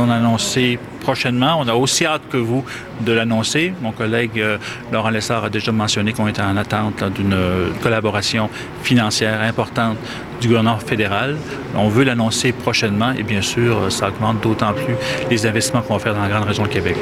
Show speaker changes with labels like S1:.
S1: On a prochainement. On a aussi hâte que vous de l'annoncer. Mon collègue euh, Laurent Lessard a déjà mentionné qu'on était en attente d'une euh, collaboration financière importante du gouvernement fédéral. On veut l'annoncer prochainement et bien sûr, euh, ça augmente d'autant plus les investissements qu'on va faire dans la grande région de Québec.